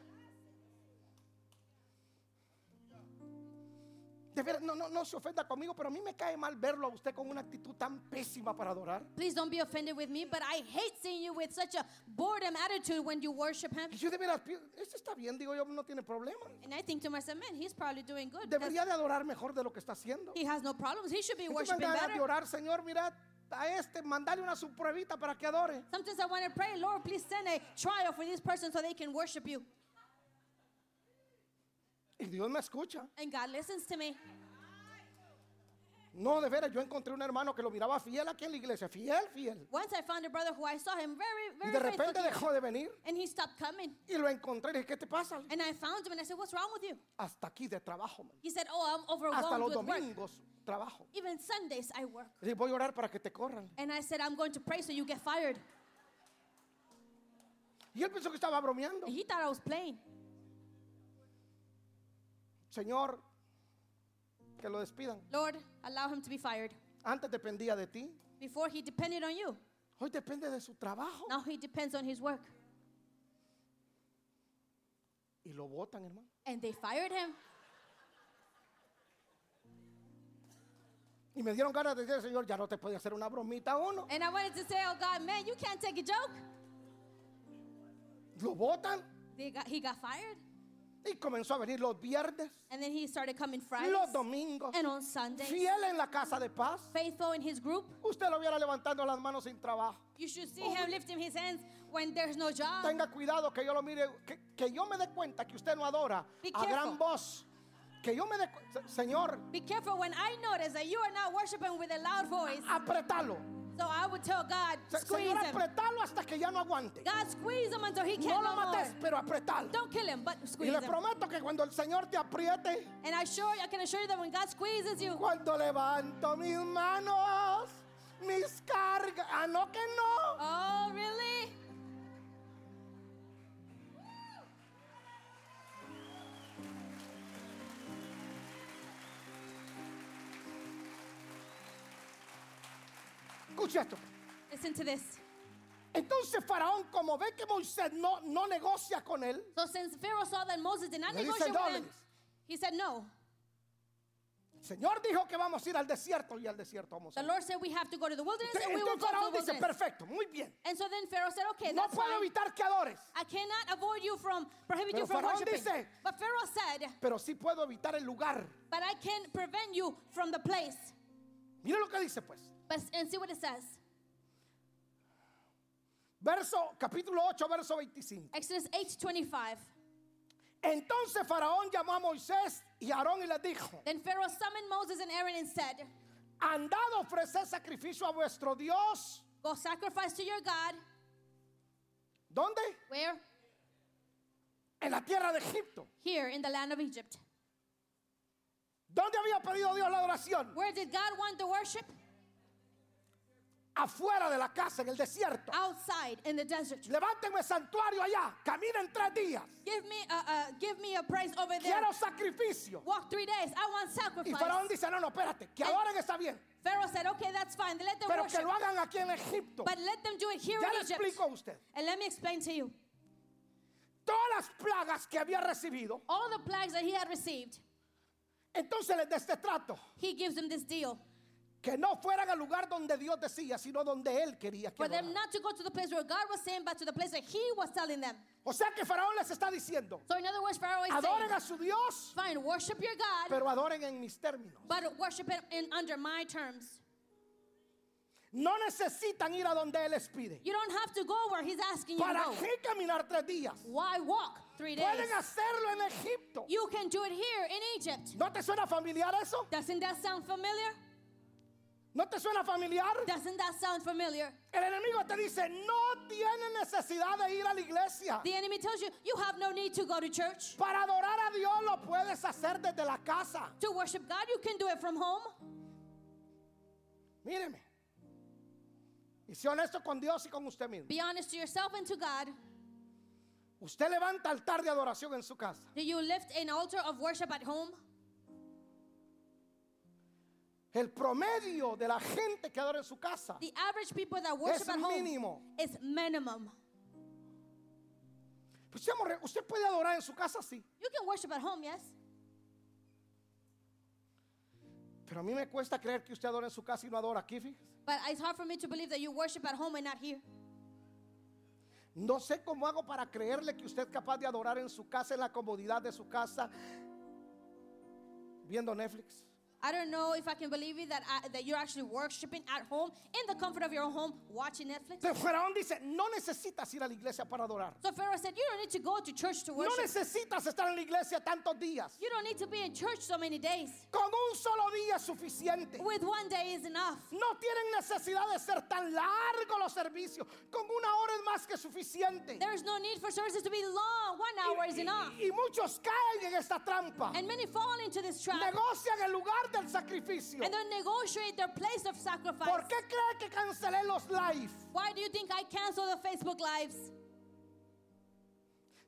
De veras, no, no, no se ofenda conmigo, pero a mí me cae mal verlo a usted con una actitud tan pésima para adorar. Please don't be offended with me, but I hate seeing you with such a boredom attitude when you worship Him. Y yo de veras, este está bien, digo yo, no tiene problema. And I think to myself, man, he's probably doing good. Debería de adorar mejor de lo que está haciendo. He has no problems. He should be worshiping ganas de better. orar, Señor, mira a este, mandale una subpruebita para que adore. Sometimes I want to pray, Lord, please send a trial for this person so they can worship you. Y Dios me escucha. And God listens to me. No, de veras, yo encontré un hermano que lo miraba fiel aquí en la iglesia, fiel, fiel. Once I found a brother who I saw him very, Y very de faithful. repente dejó de venir And he stopped coming. y lo encontré y dije, ¿qué te pasa? And I found him and I said, What's wrong with you? Hasta aquí de trabajo, man. He said, Oh, I'm hasta overwhelmed los with work. domingos trabajo. Even Sundays I work. Y voy a orar para que te corran. And I said, I'm going to pray so you get fired. Y él pensó que estaba bromeando. And he thought I was playing. Señor, que lo despidan. Lord, allow him to be fired. Antes dependía de ti. Before he depended on you. Hoy depende de su trabajo. Now he depends on his work. Y lo votan, hermano. And they fired him. Y me dieron ganas de decir, Señor, ya no te puede hacer una bromita uno. And I wanted to say, Oh God, man, you can't take a joke. Lo votan. They got, he got fired. Y comenzó a venir los viernes, And then he started coming Fridays los domingos. and on Sundays. Fiel en la casa de paz. Faithful in his group. Usted lo viera levantando las manos sin trabajo. You should see him lifting his hands when there's no job. Tenga cuidado que yo lo mire, que, que yo me dé cuenta que usted no adora Be a gran careful. voz. Que yo me dé Señor, Be careful when I notice that you are not worshiping with a loud voice. apretalo. So I would tell God, squeeze Señor, him. apretalo hasta que ya no aguante. God, squeeze him until he No can't lo no more. mates, pero apretalo. Don't kill him, but Y squeeze le him. prometo que cuando el Señor te apriete, And I sure I can assure you that when God squeezes you, cuando levanto mis manos, mis cargas, ah, no que no. oh really? Escucha esto. Listen to this. Entonces Faraón, como ve que Moisés no, no negocia con él, So since Pharaoh saw that Moses did not Le dice negotiate with him, he said no. el Señor dijo que vamos a ir al desierto y al desierto vamos a The ir. Lord said we have to go to the wilderness and we will Entonces go to Faraón the dice, wilderness. perfecto, muy bien. And so then Pharaoh said, okay, No that's puedo fine. evitar que adores, I cannot avoid you from, prohibit Pero you from Faraón worshiping. dice- but Pharaoh said, pero sí puedo evitar el lugar. but I can prevent you from the place. Mire lo que dice pues. But, and see what it says. Verso, capítulo 8, verso 25. Exodus 8:25. Entonces Faraón llamó a Moisés y a Aarón y les dijo, Then Pharaoh summoned Moses and Aaron and said, andad a ofrecer sacrificio a vuestro Dios. Go sacrifice to your God. ¿Dónde? Where? En la tierra de Egipto. Here in the land of Egypt. ¿Dónde había pedido Dios la adoración? Where did God want the worship? Afuera de la casa, en el desierto. Outside in the desert. Santuario allá. Caminen tres días. Give me a, uh, give me a praise over there. Quiero sacrificio. Walk three days. I want Y sacrifice. Faraón dice, no, no, espérate. Que adoren está bien. Pharaoh said, okay, that's fine. Let them Pero que worship. lo hagan aquí en Egipto. But let them do it here Ya in Egypt. explico a usted. And let me explain to you. Todas las plagas que había recibido. All the plagues that he had received, Entonces les da este trato. he gives them this deal. Que no fueran al lugar donde Dios decía, sino donde Él quería que For them not to go to the place where God was saying, but to the place that he was telling them. O sea que Faraón les está diciendo, So in other words, Pharaoh is adoren a saying, su Dios, fine, worship your God, pero adoren en mis términos. but worship it in, under my terms. No necesitan ir a donde Él les pide. You don't have to go where he's asking you to ¿Para go. qué caminar tres días? Why walk three days? Pueden hacerlo en Egipto. You can do it here in Egypt. ¿No te suena familiar eso? Doesn't that sound familiar? ¿No te suena familiar? Doesn't that sound familiar? El enemigo te dice, no tiene necesidad de ir a la iglesia. The enemy tells you, you have no need to go to church. Para adorar a Dios lo puedes hacer desde la casa. To worship God, you can do it from home. Míreme. Y sea honesto con Dios y con usted mismo. Be honest to yourself and to God. Usted levanta altar de adoración en su casa. Do you lift an altar of worship at home? El promedio de la gente que adora en su casa The average people that worship es at home mínimo. is minimum. Pues, seamos re- usted puede adorar en su casa, sí. You can worship at home, yes, Pero a mí me cuesta creer que usted adora en su casa y no adora aquí, fíjese. But it's hard for me to believe that you worship at home and not here. No sé cómo hago para creerle que usted es capaz de adorar en su casa, en la comodidad de su casa, viendo Netflix. I don't know if I can believe it that, I, that you're actually worshiping at home in the comfort of your own home watching Netflix. Pero Faraón dice, no necesitas ir a la iglesia para adorar. So Pharaoh said, You don't need to go to church to No worship. necesitas estar en la iglesia tantos días. You don't need to be in church so many days. Con un solo día suficiente. With one day is enough. No tienen necesidad de ser tan largos los servicios. Con una hora es más que suficiente. There is no need for services to be long. One hour is Y, enough. y- y muchos caen en esta trampa. And many fall into this trap Negocian el lugar del sacrificio. and then negotiate their place of sacrifice. ¿Por qué cree que cancelé los live? Why do you think I cancel the Facebook lives?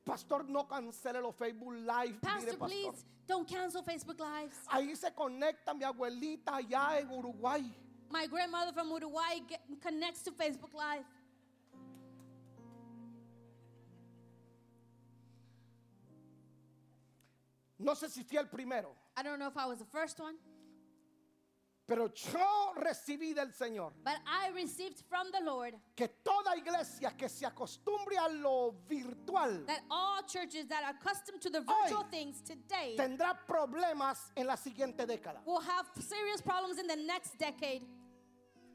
Pastor, no cancele los Facebook live. Pastor, please don't cancel Facebook lives. Ahí se conecta mi abuelita allá en Uruguay. My grandmother from Uruguay connects to Facebook Live. No sé si fui el primero, I don't know if I was the first one, pero yo recibí del Señor but I received from the Lord que toda iglesia que se acostumbre a lo virtual that all churches that are accustomed to the virtual Hoy things today tendrá problemas en la siguiente década. will have serious problems in the next decade.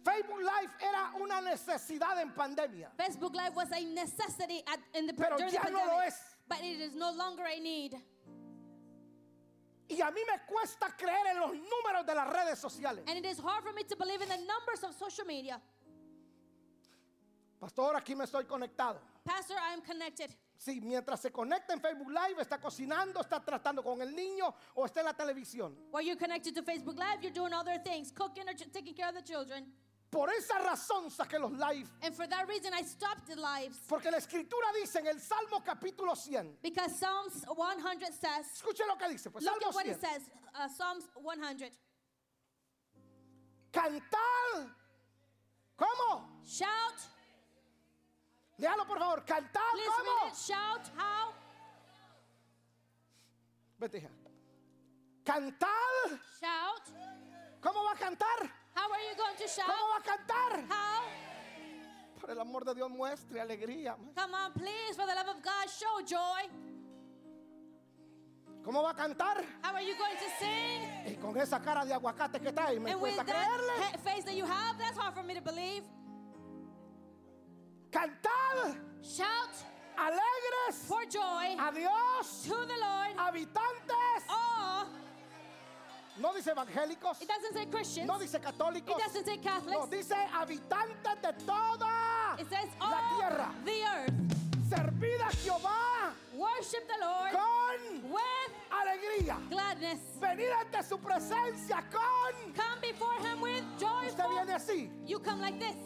Facebook Live era una necesidad en pandemia, Facebook Live was a necessity at, in the pero during ya no pandemic, lo es. but it is no longer a need. Y a mí me cuesta creer en los números de las redes sociales. And it is hard for me to believe in the numbers of social media. Pastor, aquí me estoy conectado. Pastor, I am connected. Sí, mientras se conecta en Facebook Live, está cocinando, está tratando con el niño o está en la televisión. While you're connected to Facebook Live, you're doing other things, cooking or taking care of the children. Por esa razón saqué los live. And for that reason, I stopped the lives. Porque la escritura dice en el Salmo capítulo 100. Because Psalms 100 says, Escuche lo que dice. Pues look Salmo at what it 100. says. Uh, Psalms 100. Cantad. ¿Cómo? Shout. Léalo por favor. Cantad. Please read ¿Cómo? Shout. How? Vete hija. Cantad. Shout. ¿Cómo va a cantar? How are you going to shout? ¿Cómo va a cantar? How? Por el amor de Dios, muestre alegría. Come on, please, for the love of God, show joy. ¿Cómo va a cantar? How are you going to sing? Y con esa cara de aguacate que trae, me And with cuesta that creerle. he- face that you have, that's hard for me to believe. Cantad. Shout Alegres. for joy A Dios. to the Lord. Habitantes. Oh, No dice evangélicos. it doesn't say Christians. No dice católicos. It doesn't say No, Catholics. dice habitantes de toda It says la all tierra. the earth. Servid a Jehová Worship the Lord con with alegría. gladness. Venid ante su presencia con. Come before him with Usted joyful. viene así. You come like this.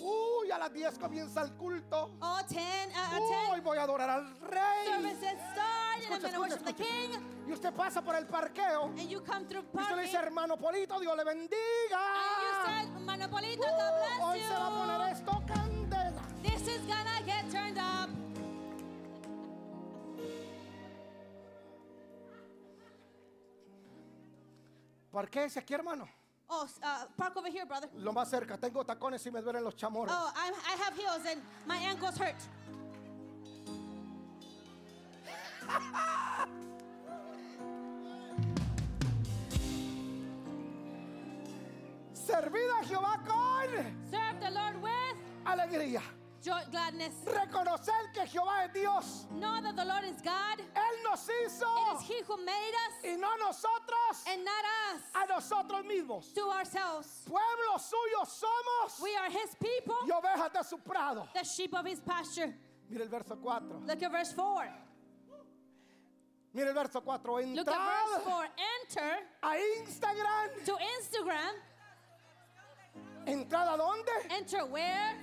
Uy, a las 10 comienza el culto. Oh, 10, uh, Uy, 10 voy a adorar al rey. services start, and I'm Escucha, going to escucha, worship the escucha. King. Y usted pasa por el parqueo. And you come through Y usted le dice, hermano Polito, Dios le bendiga. And you said, Manopolito, Uh, God hoy se va a poner esto candela. This is gonna get turned up. Parquéese aquí, hermano. Oh, uh, park over here, brother. Lo más cerca. Tengo tacones y me duelen los chamorros. Oh, I, I have heels and my ankles hurt. Servid a Jehová con Serve the Lord with alegría. Joy, gladness. Reconocer que Jehová es Dios. Know that the Lord is God. Él nos hizo It is He who made us y no nosotros and not us a nosotros mismos. to ourselves. Pueblo suyo somos We are His people, y ovejas de su prado. the sheep of His pasture. Mire el verso 4. Look at verse 4. Mire el verso 4. Look at verse Entrad 4. Enter a Instagram. to Instagram. ¿Entrad a dónde? Enter where?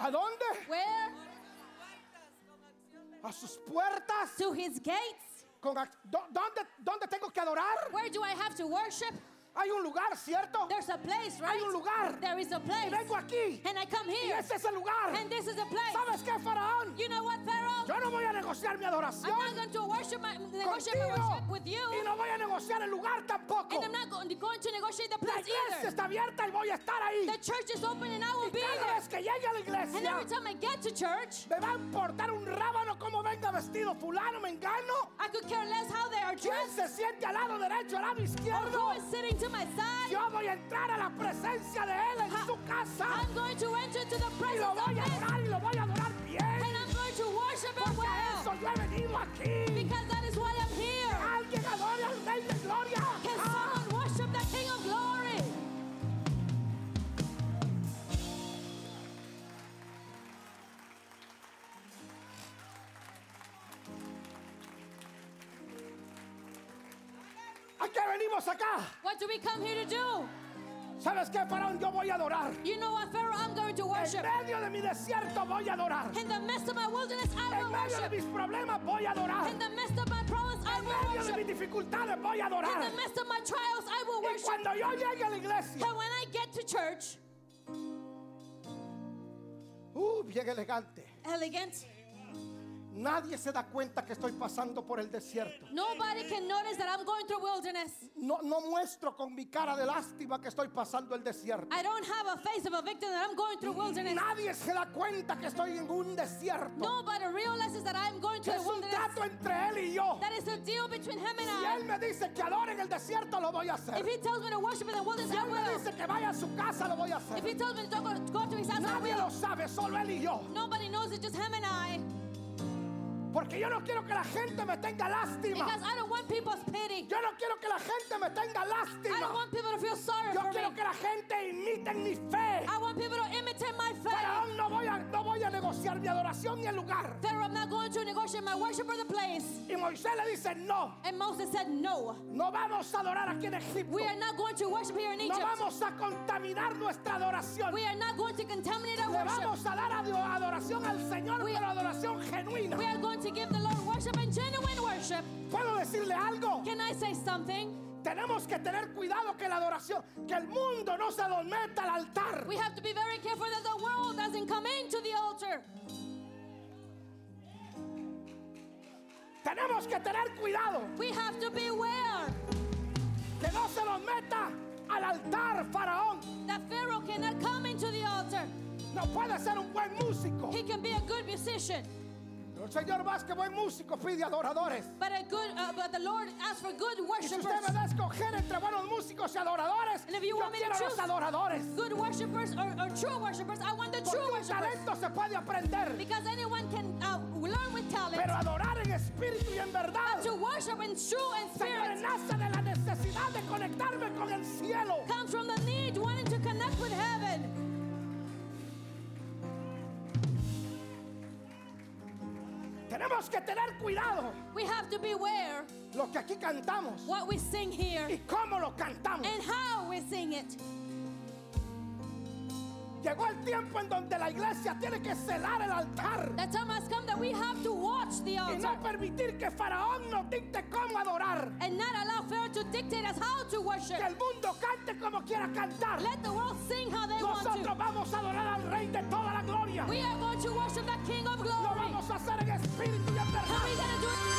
¿A dónde? Where? A sus puertas. To His gates. Con ¿Dónde, ¿Dónde tengo que adorar? Where do I have to worship? Hay un lugar, ¿cierto? There's a place, right? Hay un lugar. There is a Y place. vengo aquí. And I come Y here. ese es el lugar. And this is a place. ¿Sabes qué, Faraón? You know what, Pharaoh? Yo no voy a negociar mi I'm adoración not going to worship my, negotiate my worship with you. y no voy a negociar el lugar tampoco. And I'm not go- going to negotiate the La place iglesia either. está abierta y voy a estar ahí. The church is open and I will Y be cada there. vez que llegue a la And iglesia, every time I get to church, me va a importar un rábano cómo venga vestido fulano, me engano. I could care less how they are ¿Quién se siente al lado derecho, al lado or izquierdo? who is sitting to my side. Yo voy a entrar a la presencia de Él en su casa I'm going to enter to the y presence lo of voy a Him. adorar y lo voy a adorar bien. And I'm going to worship Him Porque a eso yo he venido aquí. Because qué venimos acá? What do we come here to do? ¿Sabes qué, Faraón? Yo voy a adorar. You know what, Pharaoh? I'm going to En worship. medio de mi desierto voy a adorar. In the midst of my wilderness, I En will medio de worship. mis problemas voy a adorar. In the midst of my problems, I En will medio de mis worship. dificultades voy a In the midst of my trials, I will Y worship. cuando yo llegue a la iglesia, And when I get to church, uh, bien elegante. elegant, Nadie se da cuenta que estoy pasando por el desierto. nobody can notice that I'm going through wilderness. No, no muestro con mi cara de lástima que estoy pasando el desierto. I don't have a face of a victim that I'm going through wilderness. Nadie se da cuenta que estoy en un desierto. Nobody realizes that I'm going through es the un trato entre él y yo. That is a deal between him Si and él me dice que adore en el desierto, lo voy a I. hacer. If he tells me to worship in the wilderness, Si I él me dice que vaya a su casa, lo voy a If hacer. he tells me to go, go to his house, I Nadie will. lo sabe, solo él y yo. Nobody knows it, just him and I. Porque yo no quiero que la gente me tenga lástima. Because I don't want people's pity. Yo no quiero que la gente me tenga I don't lástima. want people to feel sorry Yo for me. quiero que la gente imite mi fe. I want people to imitate my Pero faith. aún no voy a, no voy a negociar mi adoración ni el lugar. Pharaoh, I'm not going to negotiate my worship or the place. Y Moisés le dice, no, And Moses said, No. no vamos a adorar aquí en Egipto. We are not going to worship here in No Egypt. vamos a contaminar nuestra adoración. We are not going to contaminate our Le worship. vamos a dar ado- adoración al Señor, We- pero adoración genuina. We are going to give the Lord worship and genuine worship. ¿Puedo decirle algo? Can I say something? Tenemos que tener cuidado que la adoración, que el mundo no se nos meta al altar. We have to be very careful that the world doesn't come into the altar. Tenemos que tener cuidado We have to beware que no se nos meta al altar, faraón. that Pharaoh cannot come into the altar. No puede ser un buen músico. He can be a good musician, El Señor más que buen músico pide adoradores. but a good, uh, but the Lord asks for good Y si usted me worshipers. da a escoger entre buenos músicos y adoradores, And if you yo want me to quiero los adoradores. Good worshipers or, or true worshipers. I want the Porque true worshipers. talento se puede aprender, Because anyone can uh, learn with talent. pero adorar en espíritu y en verdad, To worship in true and Señor, spirit nace de la necesidad de conectarme con el cielo. comes from the need wanting to connect with heaven. Tenemos que tener cuidado We have to beware lo que aquí cantamos what we sing here y cómo lo cantamos. and how we sing it. Llegó el tiempo en donde la iglesia tiene que celar el altar The time has come that we have to watch the y no altar permitir que Faraón nos dicte cómo adorar. and not allow Pharaoh to dictate us how to worship. Que el mundo cante como quiera cantar. Let the world sing how they want Nosotros to. vamos a adorar al Rey de toda la gloria. We are going to worship the King of Lo Glory. vamos a hacer en espíritu y en verdad.